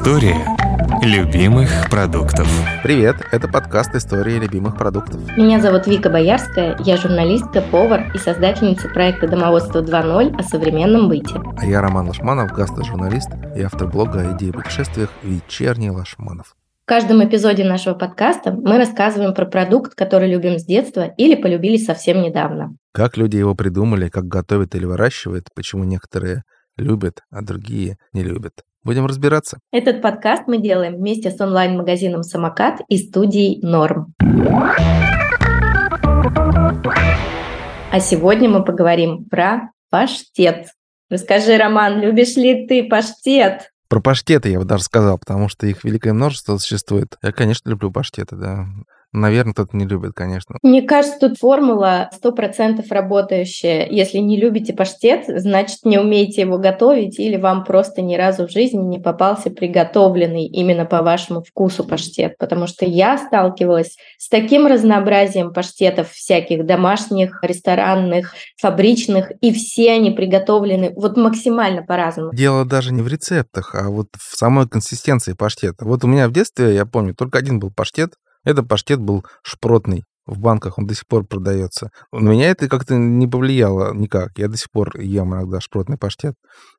История любимых продуктов. Привет, это подкаст «История любимых продуктов». Меня зовут Вика Боярская, я журналистка, повар и создательница проекта «Домоводство 2.0» о современном быте. А я Роман Лашманов, гастрожурналист и автор блога о идее путешествиях «Вечерний Лашманов». В каждом эпизоде нашего подкаста мы рассказываем про продукт, который любим с детства или полюбили совсем недавно. Как люди его придумали, как готовят или выращивают, почему некоторые любят, а другие не любят. Будем разбираться. Этот подкаст мы делаем вместе с онлайн-магазином «Самокат» и студией «Норм». А сегодня мы поговорим про паштет. Расскажи, Роман, любишь ли ты паштет? Про паштеты я бы даже сказал, потому что их великое множество существует. Я, конечно, люблю паштеты, да. Наверное, кто-то не любит, конечно. Мне кажется, тут формула 100% работающая. Если не любите паштет, значит, не умеете его готовить или вам просто ни разу в жизни не попался приготовленный именно по вашему вкусу паштет. Потому что я сталкивалась с таким разнообразием паштетов всяких домашних, ресторанных, фабричных, и все они приготовлены вот максимально по-разному. Дело даже не в рецептах, а вот в самой консистенции паштета. Вот у меня в детстве, я помню, только один был паштет, этот паштет был шпротный. В банках он до сих пор продается. На меня это как-то не повлияло никак. Я до сих пор ем иногда шпротный паштет.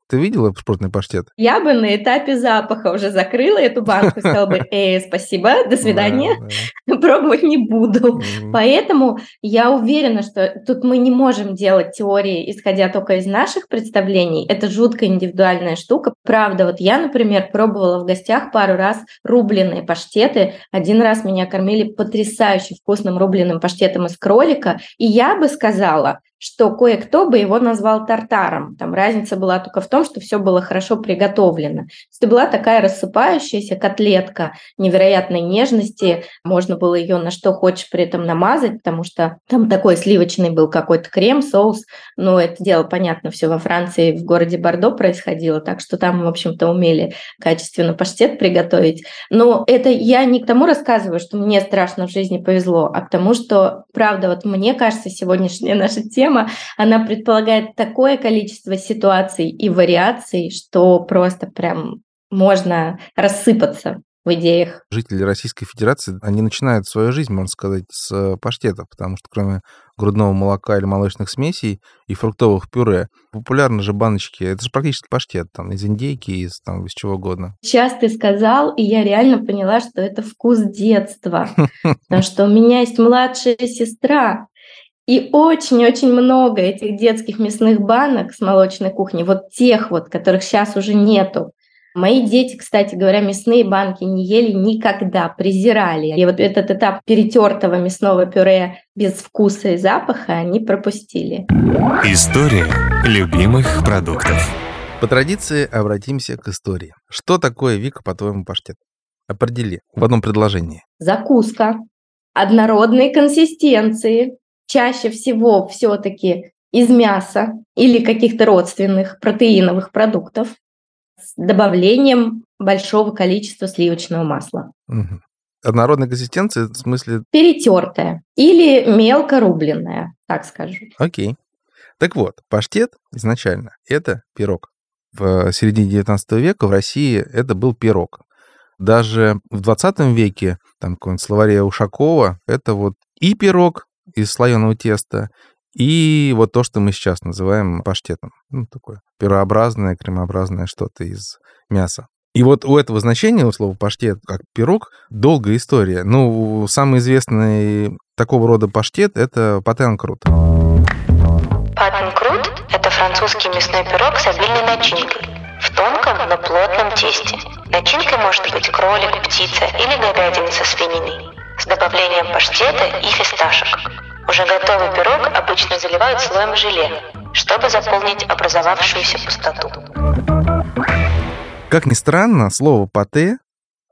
Ты видела шпротный паштет? Я бы на этапе запаха уже закрыла эту банку, сказала бы, э, спасибо, до свидания, да, да. пробовать не буду. Mm-hmm. Поэтому я уверена, что тут мы не можем делать теории, исходя только из наших представлений. Это жутко индивидуальная штука. Правда, вот я, например, пробовала в гостях пару раз рубленые паштеты. Один раз меня кормили потрясающе вкусным рубленым паштетом из кролика, и я бы сказала, что кое-кто бы его назвал тартаром. Там разница была только в том, что все было хорошо приготовлено. Это была такая рассыпающаяся котлетка невероятной нежности. Можно было ее на что хочешь при этом намазать, потому что там такой сливочный был какой-то крем, соус. Но это дело, понятно, все во Франции, в городе Бордо происходило, так что там, в общем-то, умели качественно паштет приготовить. Но это я не к тому рассказываю, что мне страшно в жизни повезло, а к тому, что, правда, вот мне кажется, сегодняшняя наша тема тема, она предполагает такое количество ситуаций и вариаций, что просто прям можно рассыпаться в идеях. Жители Российской Федерации, они начинают свою жизнь, можно сказать, с паштетов, потому что кроме грудного молока или молочных смесей и фруктовых пюре, популярны же баночки, это же практически паштет, там, из индейки, из, там, из чего угодно. Сейчас ты сказал, и я реально поняла, что это вкус детства, потому что у меня есть младшая сестра, и очень-очень много этих детских мясных банок с молочной кухни, вот тех вот, которых сейчас уже нету. Мои дети, кстати говоря, мясные банки не ели никогда, презирали. И вот этот этап перетертого мясного пюре без вкуса и запаха они пропустили. История любимых продуктов. По традиции обратимся к истории. Что такое, Вика, по-твоему, паштет? Определи в одном предложении. Закуска однородной консистенции, чаще всего все-таки из мяса или каких-то родственных протеиновых продуктов с добавлением большого количества сливочного масла. Угу. Однородной консистенции, в смысле? Перетертая или мелко рубленная, так скажу. Окей. Так вот, паштет изначально – это пирог. В середине 19 века в России это был пирог. Даже в 20 веке, там, какой-нибудь словаре Ушакова, это вот и пирог, из слоеного теста, и вот то, что мы сейчас называем паштетом. Ну, такое пирообразное, кремообразное что-то из мяса. И вот у этого значения, у слова паштет, как пирог, долгая история. Ну, самый известный такого рода паштет — это патенкрут. Патенкрут – это французский мясной пирог с обильной начинкой, в тонком, но плотном тесте. Начинкой может быть кролик, птица или говядина со свининой с добавлением паштета и фисташек. Уже готовый пирог обычно заливают слоем желе, чтобы заполнить образовавшуюся пустоту. Как ни странно, слово «пате»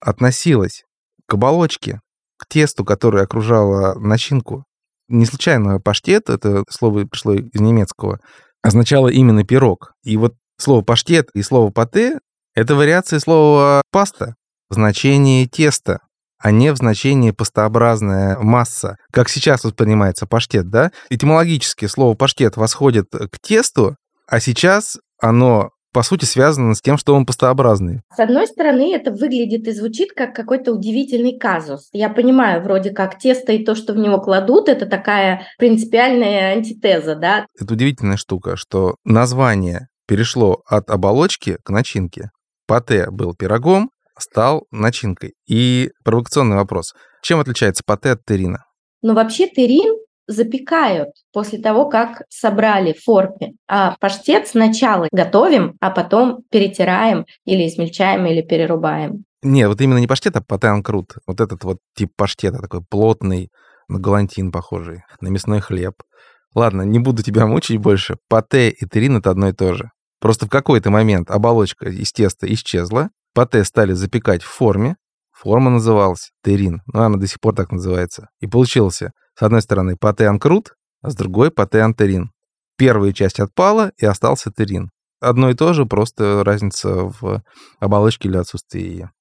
относилось к оболочке, к тесту, которое окружало начинку. Не случайно паштет, это слово пришло из немецкого, означало именно пирог. И вот слово паштет и слово пате — это вариации слова паста, значение теста а не в значении пастообразная масса, как сейчас воспринимается паштет, да? Этимологически слово паштет восходит к тесту, а сейчас оно по сути, связано с тем, что он пастообразный. С одной стороны, это выглядит и звучит как какой-то удивительный казус. Я понимаю, вроде как тесто и то, что в него кладут, это такая принципиальная антитеза, да? Это удивительная штука, что название перешло от оболочки к начинке. Пате был пирогом, стал начинкой. И провокационный вопрос. Чем отличается пате от терина? Ну, вообще терин запекают после того, как собрали в форме. А паштет сначала готовим, а потом перетираем или измельчаем, или перерубаем. Не, вот именно не паштет, а патен крут. Вот этот вот тип паштета, такой плотный, на галантин похожий, на мясной хлеб. Ладно, не буду тебя мучить больше. Пате и терин — это одно и то же. Просто в какой-то момент оболочка из теста исчезла, пате стали запекать в форме, форма называлась терин, но она до сих пор так называется. И получился с одной стороны пате анкрут, а с другой пате антерин. Первая часть отпала, и остался терин. Одно и то же, просто разница в оболочке или отсутствии ее.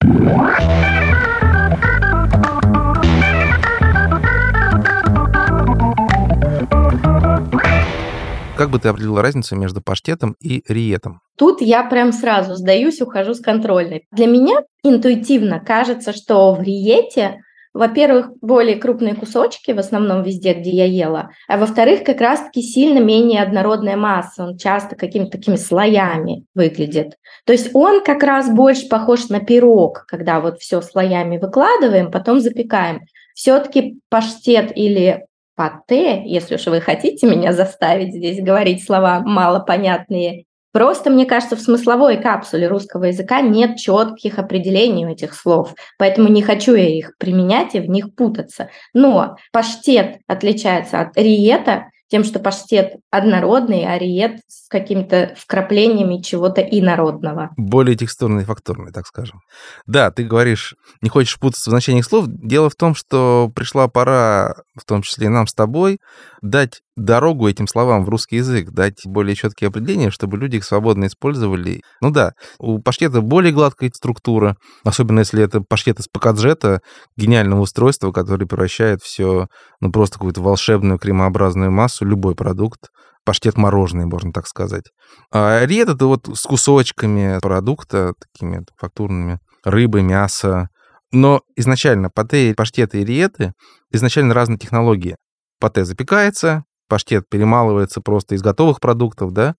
Как бы ты определила разницу между паштетом и риетом? Тут я прям сразу сдаюсь, ухожу с контрольной. Для меня интуитивно кажется, что в риете во-первых, более крупные кусочки, в основном везде, где я ела, а во-вторых, как раз-таки сильно менее однородная масса, он часто какими-то такими слоями выглядит. То есть он как раз больше похож на пирог, когда вот все слоями выкладываем, потом запекаем. Все-таки паштет или пате, если уж вы хотите меня заставить здесь говорить слова малопонятные, Просто, мне кажется, в смысловой капсуле русского языка нет четких определений у этих слов, поэтому не хочу я их применять и в них путаться. Но паштет отличается от риета тем, что паштет однородный, а риет с какими-то вкраплениями чего-то инородного. Более текстурный и фактурный, так скажем. Да, ты говоришь, не хочешь путаться в значениях слов. Дело в том, что пришла пора, в том числе и нам с тобой, дать дорогу этим словам в русский язык, дать более четкие определения, чтобы люди их свободно использовали. Ну да, у паштета более гладкая структура, особенно если это паштет из пакаджета, гениального устройства, которое превращает все, ну просто какую-то волшебную кремообразную массу, любой продукт, паштет мороженый, можно так сказать. А ред это вот с кусочками продукта, такими фактурными, рыбы, мясо. Но изначально пате, паштеты и риеты изначально разные технологии. Пате запекается, паштет перемалывается просто из готовых продуктов, да.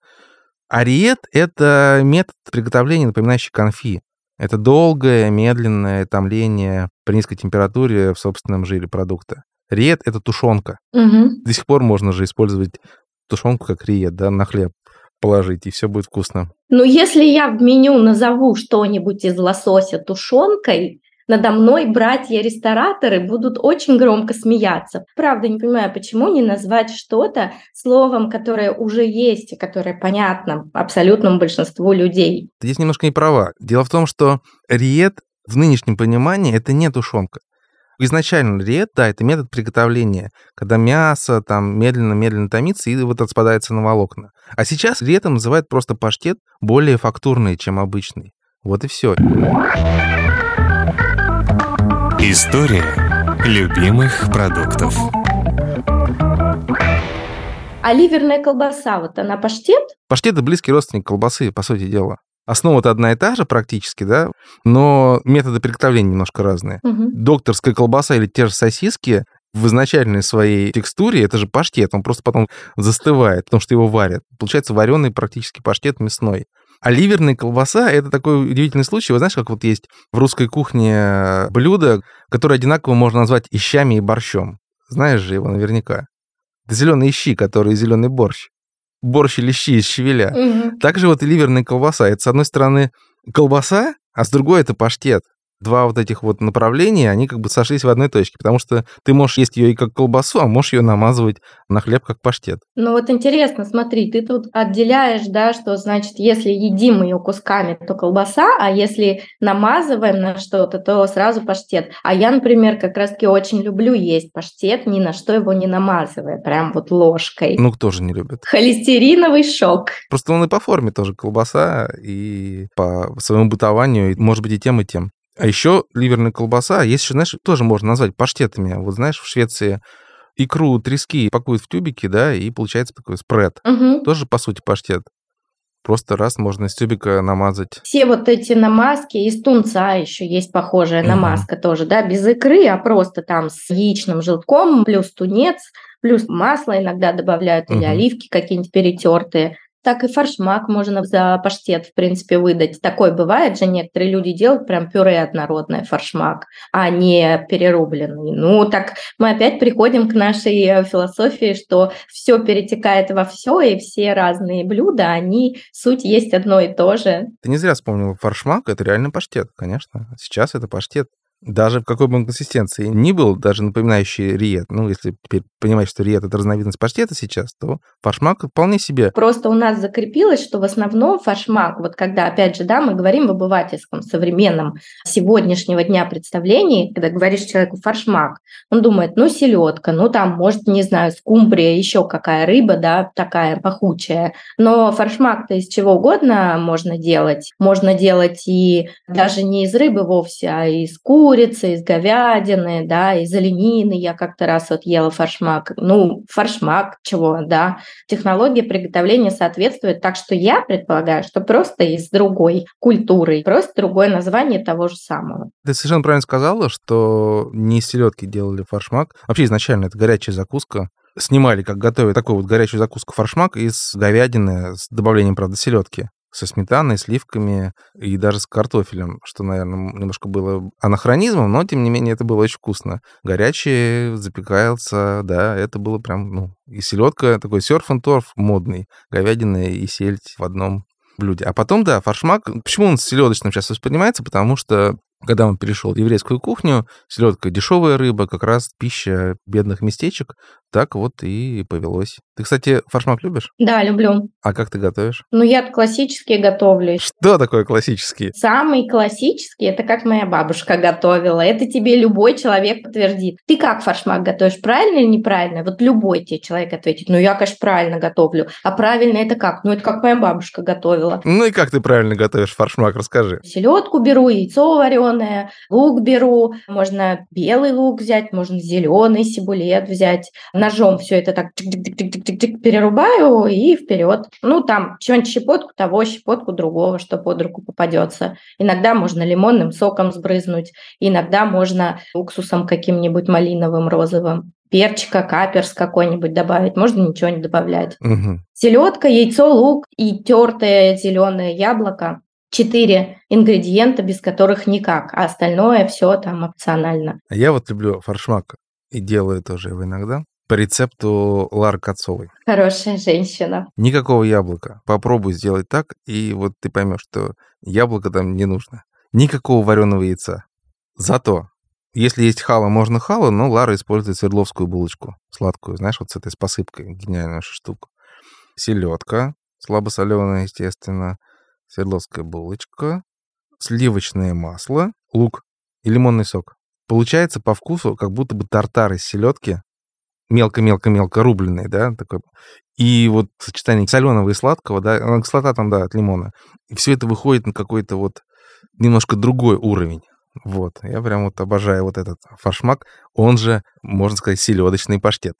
А риет — это метод приготовления, напоминающий конфи. Это долгое, медленное томление при низкой температуре в собственном жире продукта. Риет — это тушенка. Угу. До сих пор можно же использовать тушенку как риет, да, на хлеб положить, и все будет вкусно. Ну, если я в меню назову что-нибудь из лосося тушенкой, надо мной братья-рестораторы будут очень громко смеяться. Правда, не понимаю, почему не назвать что-то словом, которое уже есть и которое понятно абсолютному большинству людей. Ты здесь немножко не права. Дело в том, что риет в нынешнем понимании это не тушенка. Изначально риет, да, это метод приготовления, когда мясо там медленно-медленно томится и вот отспадается на волокна. А сейчас риетом называют просто паштет более фактурный, чем обычный. Вот и все. История любимых продуктов. А ливерная колбаса, вот она паштет? Паштет – это близкий родственник колбасы, по сути дела. Основа-то одна и та же практически, да, но методы приготовления немножко разные. Угу. Докторская колбаса или те же сосиски в изначальной своей текстуре это же паштет, он просто потом застывает, потому что его варят. Получается вареный практически паштет мясной. А ливерная колбаса — это такой удивительный случай. Вы знаешь, как вот есть в русской кухне блюдо, которое одинаково можно назвать и щами, и борщом. Знаешь же его наверняка. Это зеленые щи, которые зеленый борщ. Борщ или щи из щавеля. Угу. Также вот и ливерная колбаса. Это, с одной стороны, колбаса, а с другой это паштет два вот этих вот направления, они как бы сошлись в одной точке, потому что ты можешь есть ее и как колбасу, а можешь ее намазывать на хлеб как паштет. Ну вот интересно, смотри, ты тут отделяешь, да, что значит, если едим ее кусками, то колбаса, а если намазываем на что-то, то сразу паштет. А я, например, как раз-таки очень люблю есть паштет, ни на что его не намазывая, прям вот ложкой. Ну, кто же не любит? Холестериновый шок. Просто он и по форме тоже колбаса, и по своему бытованию, и, может быть, и тем, и тем. А еще ливерная колбаса, есть еще, знаешь, тоже можно назвать паштетами. Вот знаешь, в Швеции икру трески пакуют в тюбики, да, и получается такой спред. Угу. Тоже, по сути, паштет. Просто раз можно из тюбика намазать. Все вот эти намазки, из тунца еще есть похожая намазка угу. тоже, да, без икры, а просто там с яичным желтком, плюс тунец, плюс масло иногда добавляют, угу. или оливки какие-нибудь перетертые так и фаршмак можно за паштет, в принципе, выдать. Такое бывает же, некоторые люди делают прям пюре однородное фаршмак, а не перерубленный. Ну, так мы опять приходим к нашей э, философии, что все перетекает во все, и все разные блюда, они, суть есть одно и то же. Ты не зря вспомнил фаршмак, это реально паштет, конечно. Сейчас это паштет даже в какой бы он консистенции ни был, даже напоминающий риет, ну, если теперь понимать, что риет — это разновидность паштета сейчас, то фаршмак вполне себе. Просто у нас закрепилось, что в основном фаршмак, вот когда, опять же, да, мы говорим в обывательском, современном сегодняшнего дня представлений, когда говоришь человеку фаршмак, он думает, ну, селедка, ну, там, может, не знаю, скумбрия, еще какая рыба, да, такая пахучая. Но фаршмак-то из чего угодно можно делать. Можно делать и даже не из рыбы вовсе, а из курицы, курицы, из говядины, да, из оленины. Я как-то раз вот ела фаршмак. Ну, фаршмак чего, да. Технология приготовления соответствует. Так что я предполагаю, что просто из другой культуры, просто другое название того же самого. Ты совершенно правильно сказала, что не из селедки делали фаршмак. Вообще изначально это горячая закуска снимали, как готовят такую вот горячую закуску фаршмак из говядины с добавлением, правда, селедки со сметаной, сливками и даже с картофелем, что, наверное, немножко было анахронизмом, но, тем не менее, это было очень вкусно. Горячее, запекается, да, это было прям, ну, и селедка, такой серф торф модный, говядина и сельдь в одном блюде. А потом, да, фаршмак, почему он с селедочным сейчас воспринимается? Потому что когда он перешел в еврейскую кухню, селедка дешевая рыба, как раз пища бедных местечек, так вот и повелось. Ты, кстати, фаршмак любишь? Да, люблю. А как ты готовишь? Ну, я классический готовлю. Что такое классический? Самый классический – это как моя бабушка готовила. Это тебе любой человек подтвердит. Ты как фаршмак готовишь, правильно или неправильно? Вот любой тебе человек ответит, ну, я, конечно, правильно готовлю. А правильно это как? Ну, это как моя бабушка готовила. Ну, и как ты правильно готовишь фаршмак, расскажи. Селедку беру, яйцо вареное, лук беру. Можно белый лук взять, можно зеленый сибулет взять ножом все это так перерубаю и вперед. Ну, там, что-нибудь щепотку того, щепотку другого, что под руку попадется. Иногда можно лимонным соком сбрызнуть, иногда можно уксусом каким-нибудь малиновым, розовым перчика, каперс какой-нибудь добавить, можно ничего не добавлять. Угу. Селедка, яйцо, лук и тертое зеленое яблоко. Четыре ингредиента, без которых никак, а остальное все там опционально. Я вот люблю фаршмак и делаю тоже его иногда по рецепту Лары Кацовой. Хорошая женщина. Никакого яблока. Попробуй сделать так, и вот ты поймешь, что яблоко там не нужно. Никакого вареного яйца. Зато, если есть хала, можно хала, но Лара использует свердловскую булочку. Сладкую, знаешь, вот с этой с посыпкой. Гениальная штука. Селедка, слабосоленая, естественно. Свердловская булочка. Сливочное масло, лук и лимонный сок. Получается по вкусу, как будто бы тартар из селедки мелко-мелко-мелко рубленый, да, такой. И вот сочетание соленого и сладкого, да, кислота там, да, от лимона. И все это выходит на какой-то вот немножко другой уровень. Вот, я прям вот обожаю вот этот фаршмак, он же, можно сказать, селедочный паштет.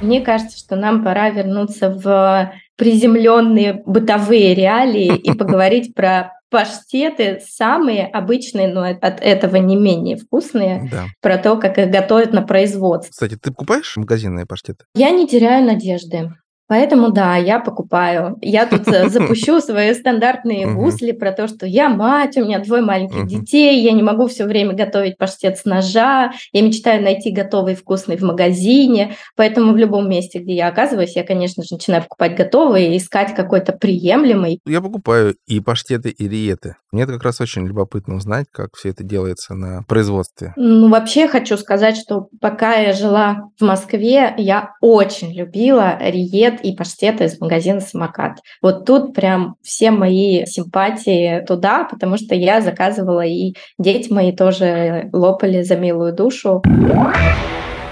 Мне кажется, что нам пора вернуться в приземленные бытовые реалии и поговорить про паштеты самые обычные, но от этого не менее вкусные, да. про то, как их готовят на производстве. Кстати, ты покупаешь магазинные паштеты? Я не теряю надежды. Поэтому да, я покупаю. Я тут э, запущу свои стандартные гусли про то, что я мать, у меня двое маленьких детей, я не могу все время готовить паштет с ножа, я мечтаю найти готовый вкусный в магазине, поэтому в любом месте, где я оказываюсь, я, конечно же, начинаю покупать готовые и искать какой-то приемлемый. Я покупаю и паштеты, и риеты. Мне это как раз очень любопытно узнать, как все это делается на производстве. Ну, вообще хочу сказать, что пока я жила в Москве, я очень любила риет и паштеты из магазина «Самокат». Вот тут прям все мои симпатии туда, потому что я заказывала, и дети мои тоже лопали за милую душу.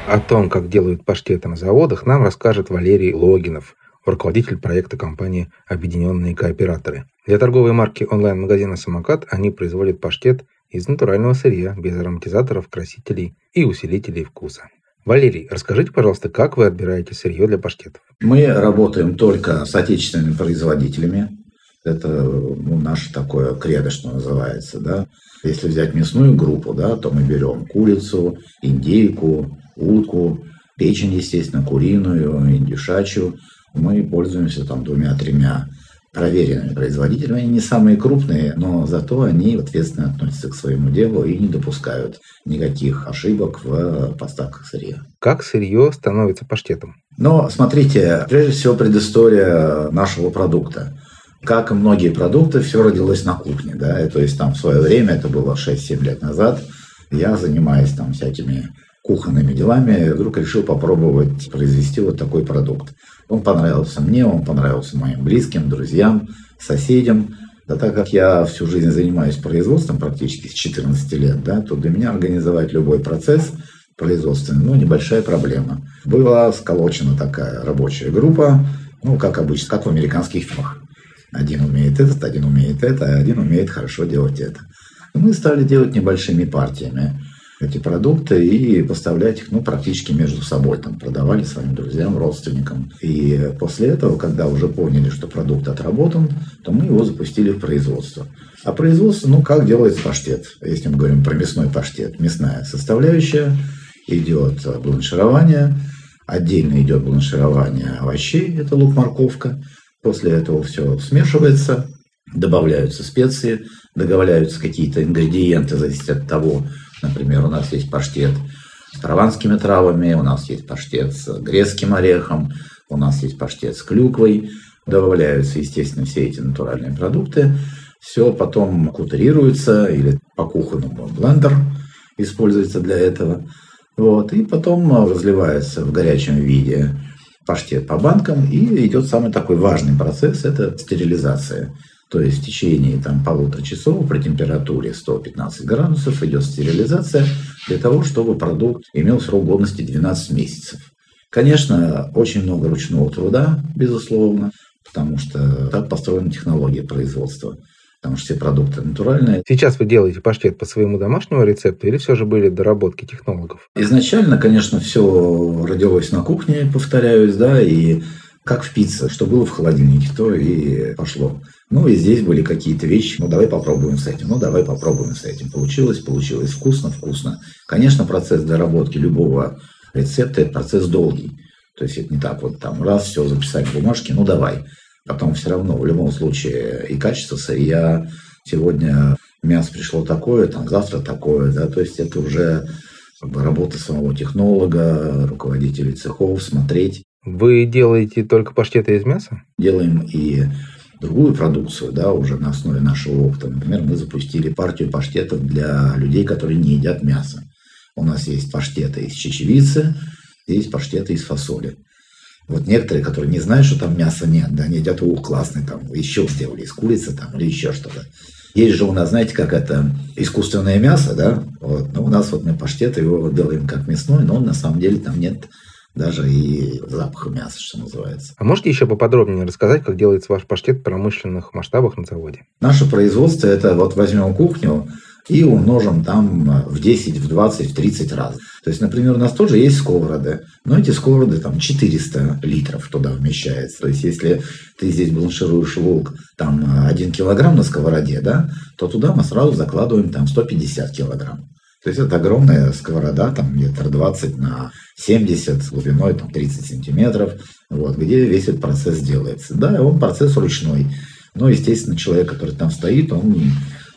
О том, как делают паштеты на заводах, нам расскажет Валерий Логинов, руководитель проекта компании «Объединенные кооператоры». Для торговой марки онлайн-магазина «Самокат» они производят паштет из натурального сырья, без ароматизаторов, красителей и усилителей вкуса. Валерий, расскажите, пожалуйста, как вы отбираете сырье для паштетов? Мы работаем только с отечественными производителями. Это ну, наше такое кредо, что называется. Да? Если взять мясную группу, да, то мы берем курицу, индейку, утку, печень, естественно, куриную, индюшачью. Мы пользуемся там двумя-тремя проверенными производителями. Они не самые крупные, но зато они ответственно относятся к своему делу и не допускают никаких ошибок в поставках сырья. Как сырье становится паштетом? Но смотрите, прежде всего предыстория нашего продукта. Как и многие продукты, все родилось на кухне. Да? То есть там в свое время, это было 6-7 лет назад, я занимаюсь там всякими кухонными делами, вдруг решил попробовать произвести вот такой продукт. Он понравился мне, он понравился моим близким, друзьям, соседям. Да так как я всю жизнь занимаюсь производством практически с 14 лет, да, то для меня организовать любой процесс производственный, ну, небольшая проблема. Была сколочена такая рабочая группа, ну, как обычно, как в американских фильмах. Один умеет этот, один умеет это, один умеет хорошо делать это. Мы стали делать небольшими партиями эти продукты и поставлять их ну, практически между собой. Там, продавали своим друзьям, родственникам. И после этого, когда уже поняли, что продукт отработан, то мы его запустили в производство. А производство, ну, как делается паштет? Если мы говорим про мясной паштет. Мясная составляющая, идет бланширование, отдельно идет бланширование овощей, это лук-морковка. После этого все смешивается, добавляются специи, добавляются какие-то ингредиенты, зависит от того, Например, у нас есть паштет с прованскими травами, у нас есть паштет с грецким орехом, у нас есть паштет с клюквой. Добавляются, естественно, все эти натуральные продукты. Все потом кутурируется или по-кухонному блендер используется для этого. Вот. И потом разливается в горячем виде паштет по банкам, и идет самый такой важный процесс – это стерилизация. То есть в течение там, полутора часов при температуре 115 градусов идет стерилизация для того, чтобы продукт имел срок годности 12 месяцев. Конечно, очень много ручного труда, безусловно, потому что так построена технология производства. Потому что все продукты натуральные. Сейчас вы делаете паштет по своему домашнему рецепту или все же были доработки технологов? Изначально, конечно, все родилось на кухне, повторяюсь, да, и как в пицце, что было в холодильнике, то и пошло. Ну и здесь были какие-то вещи, ну давай попробуем с этим, ну давай попробуем с этим. Получилось, получилось, вкусно, вкусно. Конечно, процесс доработки любого рецепта – это процесс долгий. То есть это не так вот там раз, все, записали в бумажке, ну давай. Потом все равно в любом случае и качество сырья, сегодня мясо пришло такое, там завтра такое, да, то есть это уже как бы, работа самого технолога, руководителей цехов, смотреть. Вы делаете только паштеты из мяса? Делаем и другую продукцию, да, уже на основе нашего опыта. Например, мы запустили партию паштетов для людей, которые не едят мясо. У нас есть паштеты из чечевицы, есть паштеты из фасоли. Вот некоторые, которые не знают, что там мяса нет, да, они едят, ух, классный, там, еще сделали из курицы там, или еще что-то. Есть же у нас, знаете, как это искусственное мясо, да, вот, но у нас вот мы паштеты его делаем как мясной, но на самом деле там нет даже и запаха мяса, что называется. А можете еще поподробнее рассказать, как делается ваш паштет в промышленных масштабах на заводе? Наше производство – это вот возьмем кухню и умножим там в 10, в 20, в 30 раз. То есть, например, у нас тоже есть сковороды, но эти сковороды там 400 литров туда вмещается. То есть, если ты здесь бланшируешь лук там 1 килограмм на сковороде, да, то туда мы сразу закладываем там 150 килограмм. То есть это огромная сковорода, там метр двадцать на 70, с глубиной там 30 сантиметров, вот, где весь этот процесс делается. Да, он процесс ручной. Но, естественно, человек, который там стоит, он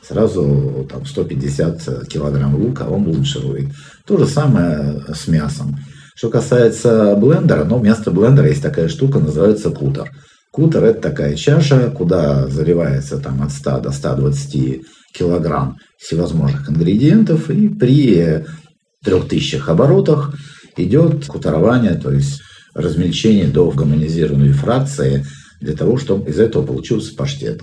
сразу там 150 килограмм лука он бланширует. То же самое с мясом. Что касается блендера, ну, вместо блендера есть такая штука, называется кутер. Кутер – это такая чаша, куда заливается там от 100 до 120 килограмм всевозможных ингредиентов, и при 3000 оборотах идет кутарование, то есть размельчение до гомонизированной фракции для того, чтобы из этого получился паштет.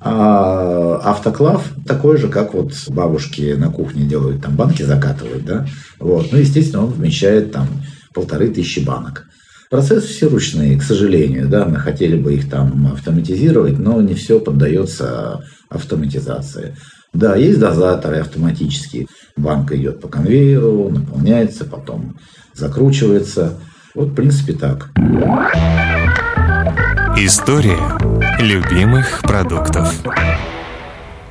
А автоклав такой же, как вот бабушки на кухне делают, там банки закатывают, да, вот, ну, естественно, он вмещает там полторы тысячи банок. Процессы все ручные, к сожалению, да, мы хотели бы их там автоматизировать, но не все поддается автоматизации. Да, есть дозаторы автоматические. Банка идет по конвейеру, наполняется, потом закручивается. Вот, в принципе, так. История любимых продуктов.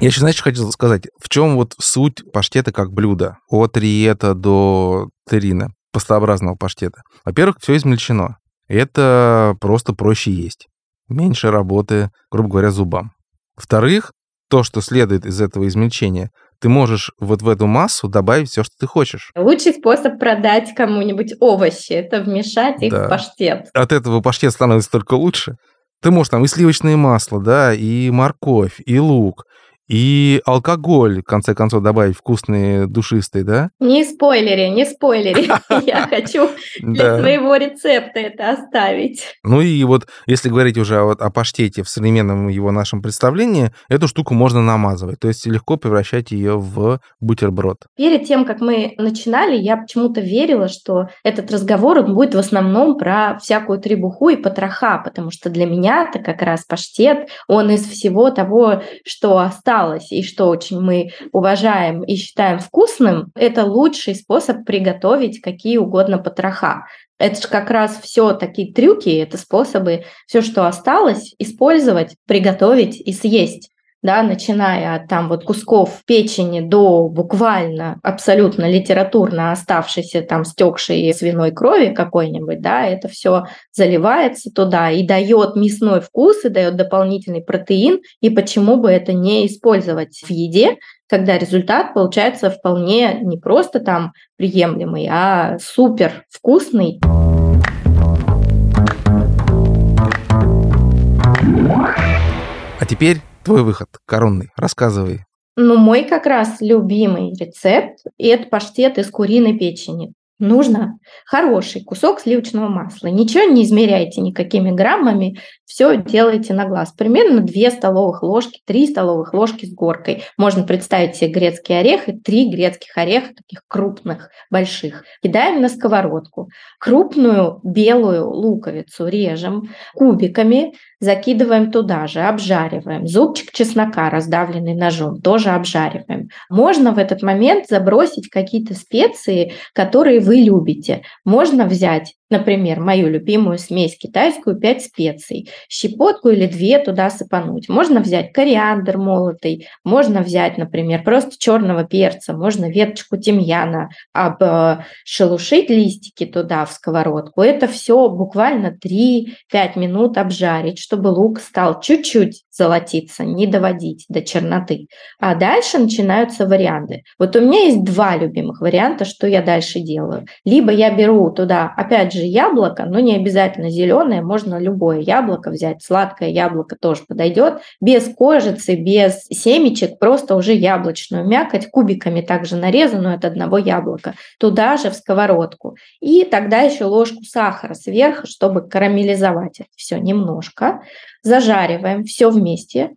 Я еще, знаешь, хотел сказать, в чем вот суть паштета как блюда? От риета до терина, пастообразного паштета. Во-первых, все измельчено. Это просто проще есть. Меньше работы, грубо говоря, зубам. Во-вторых, то, что следует из этого измельчения, ты можешь вот в эту массу добавить все, что ты хочешь. Лучший способ продать кому-нибудь овощи – это вмешать их Да. в паштет. От этого паштет становится только лучше. Ты можешь там и сливочное масло, да, и морковь, и лук, и алкоголь, в конце концов, добавить вкусные, душистые, да? Не спойлери, не спойлери. Я хочу для своего рецепта это оставить. Ну и вот, если говорить уже о, паштете в современном его нашем представлении, эту штуку можно намазывать, то есть легко превращать ее в бутерброд. Перед тем, как мы начинали, я почему-то верила, что этот разговор будет в основном про всякую требуху и потроха, потому что для меня это как раз паштет, он из всего того, что осталось и что очень мы уважаем и считаем вкусным, это лучший способ приготовить какие угодно потроха. Это же как раз все такие трюки, это способы все, что осталось, использовать, приготовить и съесть да, начиная от там вот кусков печени до буквально абсолютно литературно оставшейся там стекшей свиной крови какой-нибудь, да, это все заливается туда и дает мясной вкус и дает дополнительный протеин, и почему бы это не использовать в еде, когда результат получается вполне не просто там приемлемый, а супер вкусный. А теперь твой выход, коронный, рассказывай. Ну, мой как раз любимый рецепт – это паштет из куриной печени. Нужно хороший кусок сливочного масла. Ничего не измеряйте никакими граммами, все делайте на глаз. Примерно 2 столовых ложки, 3 столовых ложки с горкой. Можно представить себе грецкий орех и 3 грецких ореха, таких крупных, больших. Кидаем на сковородку. Крупную белую луковицу режем кубиками, закидываем туда же, обжариваем. Зубчик чеснока, раздавленный ножом, тоже обжариваем. Можно в этот момент забросить какие-то специи, которые вы любите. Можно взять, например, мою любимую смесь китайскую 5 специй, щепотку или две туда сыпануть. Можно взять кориандр молотый, можно взять, например, просто черного перца, можно веточку тимьяна, обшелушить листики туда в сковородку. Это все буквально 3-5 минут обжарить, чтобы лук стал чуть-чуть золотиться, не доводить до черноты. А дальше начинаются варианты. Вот у меня есть два любимых варианта, что я дальше делаю. Либо я беру туда, опять же, яблоко, но не обязательно зеленое, можно любое яблоко взять, сладкое яблоко тоже подойдет, без кожицы, без семечек, просто уже яблочную мякоть, кубиками также нарезанную от одного яблока, туда же в сковородку. И тогда еще ложку сахара сверху, чтобы карамелизовать это все немножко. Зажариваем все вместе,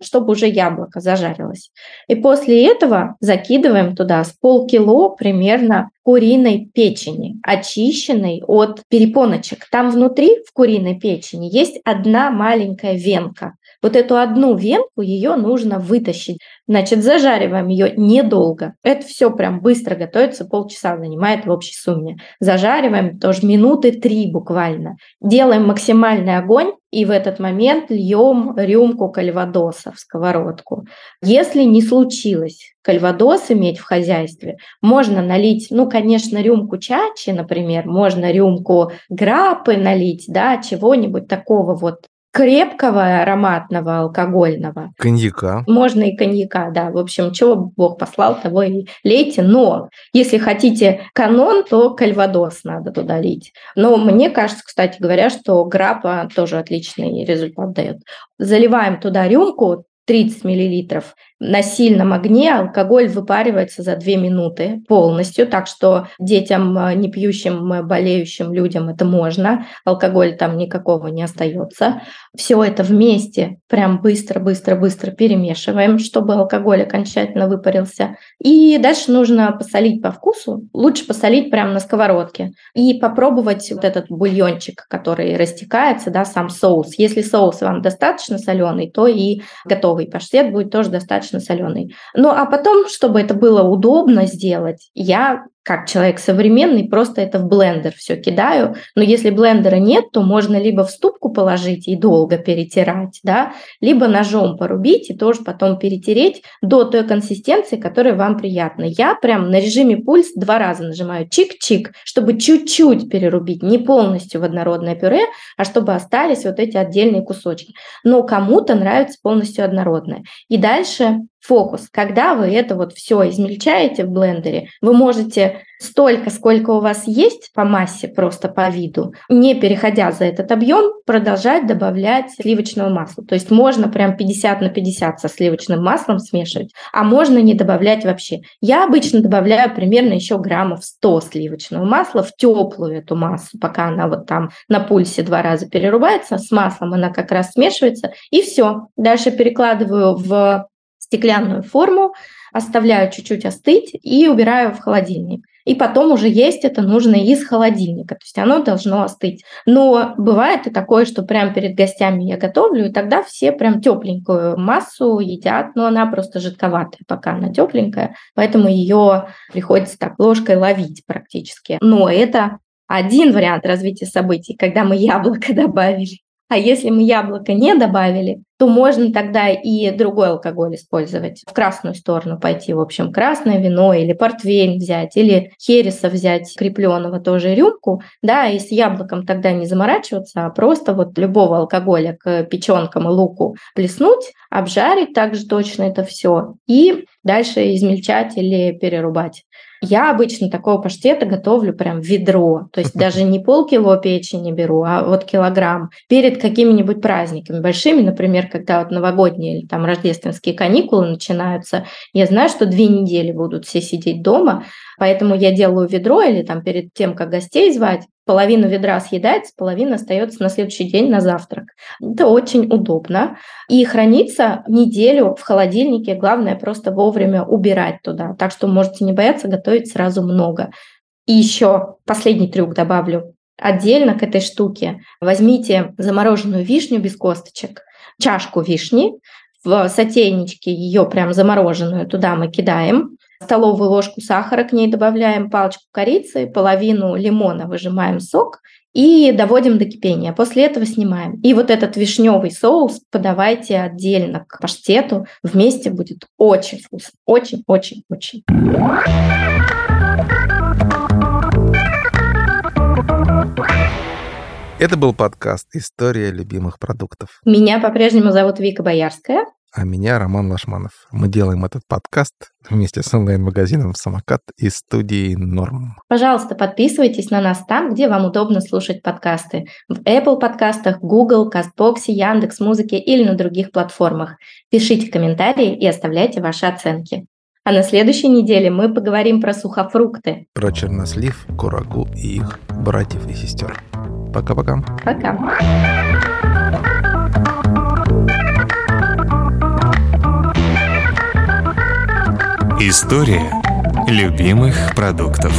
чтобы уже яблоко зажарилось. И после этого закидываем туда с полкило примерно куриной печени, очищенной от перепоночек. Там внутри в куриной печени есть одна маленькая венка. Вот эту одну венку ее нужно вытащить. Значит, зажариваем ее недолго. Это все прям быстро готовится, полчаса занимает в общей сумме. Зажариваем тоже минуты три буквально. Делаем максимальный огонь и в этот момент льем рюмку кальвадоса в сковородку. Если не случилось кальвадос иметь в хозяйстве, можно налить, ну, конечно, рюмку чачи, например, можно рюмку грапы налить, да, чего-нибудь такого вот крепкого ароматного алкогольного. Коньяка. Можно и коньяка, да. В общем, чего Бог послал, того и лейте. Но если хотите канон, то кальвадос надо туда лить. Но мне кажется, кстати говоря, что грапа тоже отличный результат дает. Заливаем туда рюмку 30 миллилитров на сильном огне алкоголь выпаривается за 2 минуты полностью, так что детям, э, не пьющим, э, болеющим людям это можно, алкоголь там никакого не остается. Все это вместе прям быстро-быстро-быстро перемешиваем, чтобы алкоголь окончательно выпарился. И дальше нужно посолить по вкусу, лучше посолить прямо на сковородке и попробовать вот этот бульончик, который растекается, да, сам соус. Если соус вам достаточно соленый, то и готовый паштет будет тоже достаточно достаточно соленый. Ну а потом, чтобы это было удобно сделать, я как человек современный, просто это в блендер все кидаю. Но если блендера нет, то можно либо в ступку положить и долго перетирать, да, либо ножом порубить и тоже потом перетереть до той консистенции, которая вам приятна. Я прям на режиме пульс два раза нажимаю чик-чик, чтобы чуть-чуть перерубить, не полностью в однородное пюре, а чтобы остались вот эти отдельные кусочки. Но кому-то нравится полностью однородное. И дальше фокус. Когда вы это вот все измельчаете в блендере, вы можете столько, сколько у вас есть по массе, просто по виду, не переходя за этот объем, продолжать добавлять сливочного масла. То есть можно прям 50 на 50 со сливочным маслом смешивать, а можно не добавлять вообще. Я обычно добавляю примерно еще граммов 100 сливочного масла в теплую эту массу, пока она вот там на пульсе два раза перерубается, с маслом она как раз смешивается, и все. Дальше перекладываю в стеклянную форму, оставляю чуть-чуть остыть и убираю в холодильник. И потом уже есть это нужно из холодильника, то есть оно должно остыть. Но бывает и такое, что прямо перед гостями я готовлю, и тогда все прям тепленькую массу едят, но она просто жидковатая, пока она тепленькая, поэтому ее приходится так ложкой ловить практически. Но это один вариант развития событий, когда мы яблоко добавили. А если мы яблоко не добавили, то можно тогда и другой алкоголь использовать, в красную сторону пойти, в общем, красное вино или портвейн взять, или хереса взять крепленного тоже рюмку, да, и с яблоком тогда не заморачиваться, а просто вот любого алкоголя к печенкам и луку плеснуть, обжарить также точно это все и дальше измельчать или перерубать. Я обычно такого паштета готовлю прям ведро, то есть даже не полкило печени беру, а вот килограмм перед какими-нибудь праздниками большими, например, когда вот новогодние или там рождественские каникулы начинаются, я знаю, что две недели будут все сидеть дома, поэтому я делаю ведро или там перед тем, как гостей звать, половину ведра съедается, половина остается на следующий день на завтрак. Это очень удобно. И хранится неделю в холодильнике. Главное просто вовремя убирать туда. Так что можете не бояться готовить сразу много. И еще последний трюк добавлю. Отдельно к этой штуке возьмите замороженную вишню без косточек, чашку вишни, в сотейничке ее прям замороженную туда мы кидаем, столовую ложку сахара к ней добавляем, палочку корицы, половину лимона выжимаем сок и доводим до кипения. После этого снимаем. И вот этот вишневый соус подавайте отдельно к паштету. Вместе будет очень вкусно. Очень-очень-очень. Это был подкаст «История любимых продуктов». Меня по-прежнему зовут Вика Боярская а меня Роман Лашманов. Мы делаем этот подкаст вместе с онлайн-магазином «Самокат» и студией «Норм». Пожалуйста, подписывайтесь на нас там, где вам удобно слушать подкасты. В Apple подкастах, Google, CastBox, Яндекс Музыке или на других платформах. Пишите комментарии и оставляйте ваши оценки. А на следующей неделе мы поговорим про сухофрукты. Про чернослив, курагу и их братьев и сестер. Пока-пока. Пока. -пока. Пока. История любимых продуктов.